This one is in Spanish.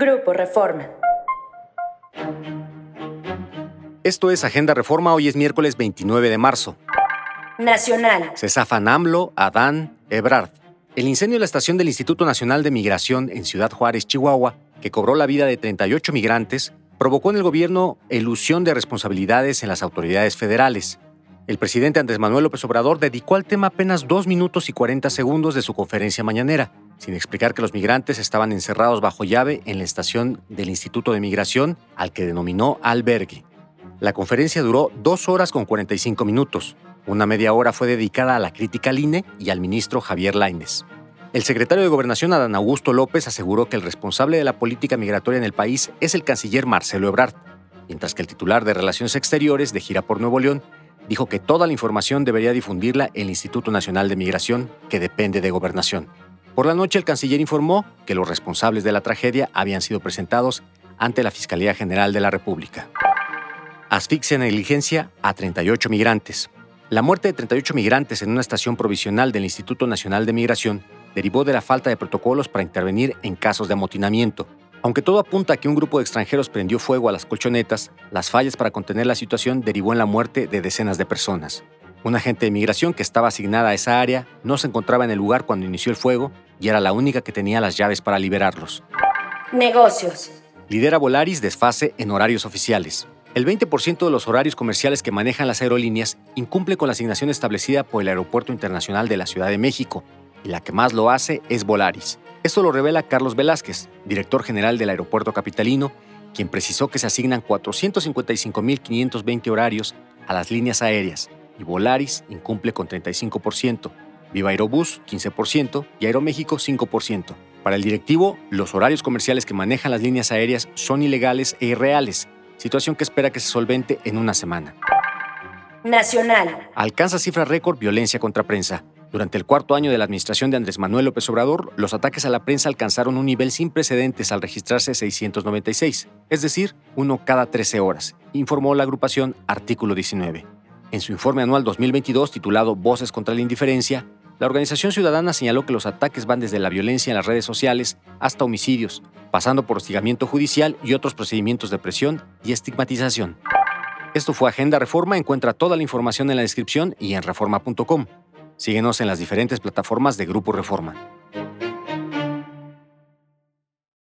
Grupo Reforma. Esto es Agenda Reforma, hoy es miércoles 29 de marzo. Nacional. Se zafan AMLO, Adán, Ebrard. El incendio de la estación del Instituto Nacional de Migración en Ciudad Juárez, Chihuahua, que cobró la vida de 38 migrantes, provocó en el gobierno elusión de responsabilidades en las autoridades federales. El presidente Andrés Manuel López Obrador dedicó al tema apenas dos minutos y 40 segundos de su conferencia mañanera, sin explicar que los migrantes estaban encerrados bajo llave en la estación del Instituto de Migración, al que denominó albergue. La conferencia duró dos horas con 45 minutos. Una media hora fue dedicada a la crítica al INE y al ministro Javier Lainez. El secretario de Gobernación, Adán Augusto López, aseguró que el responsable de la política migratoria en el país es el canciller Marcelo Ebrard, mientras que el titular de Relaciones Exteriores de gira por Nuevo León dijo que toda la información debería difundirla el Instituto Nacional de Migración, que depende de Gobernación. Por la noche, el canciller informó que los responsables de la tragedia habían sido presentados ante la Fiscalía General de la República. Asfixia en negligencia a 38 migrantes. La muerte de 38 migrantes en una estación provisional del Instituto Nacional de Migración derivó de la falta de protocolos para intervenir en casos de amotinamiento, aunque todo apunta a que un grupo de extranjeros prendió fuego a las colchonetas, las fallas para contener la situación derivó en la muerte de decenas de personas. Un agente de migración que estaba asignada a esa área no se encontraba en el lugar cuando inició el fuego y era la única que tenía las llaves para liberarlos. Negocios. Lidera Volaris desfase en horarios oficiales. El 20% de los horarios comerciales que manejan las aerolíneas incumple con la asignación establecida por el Aeropuerto Internacional de la Ciudad de México, y la que más lo hace es Volaris. Esto lo revela Carlos Velázquez, director general del aeropuerto capitalino, quien precisó que se asignan 455.520 horarios a las líneas aéreas y Volaris incumple con 35%, Viva Aerobús 15% y Aeroméxico 5%. Para el directivo, los horarios comerciales que manejan las líneas aéreas son ilegales e irreales, situación que espera que se solvente en una semana. Nacional. Alcanza cifra récord violencia contra prensa. Durante el cuarto año de la administración de Andrés Manuel López Obrador, los ataques a la prensa alcanzaron un nivel sin precedentes al registrarse 696, es decir, uno cada 13 horas, informó la agrupación Artículo 19. En su informe anual 2022 titulado Voces contra la Indiferencia, la organización ciudadana señaló que los ataques van desde la violencia en las redes sociales hasta homicidios, pasando por hostigamiento judicial y otros procedimientos de presión y estigmatización. Esto fue Agenda Reforma. Encuentra toda la información en la descripción y en reforma.com. Síguenos en las diferentes plataformas de Grupo Reforma.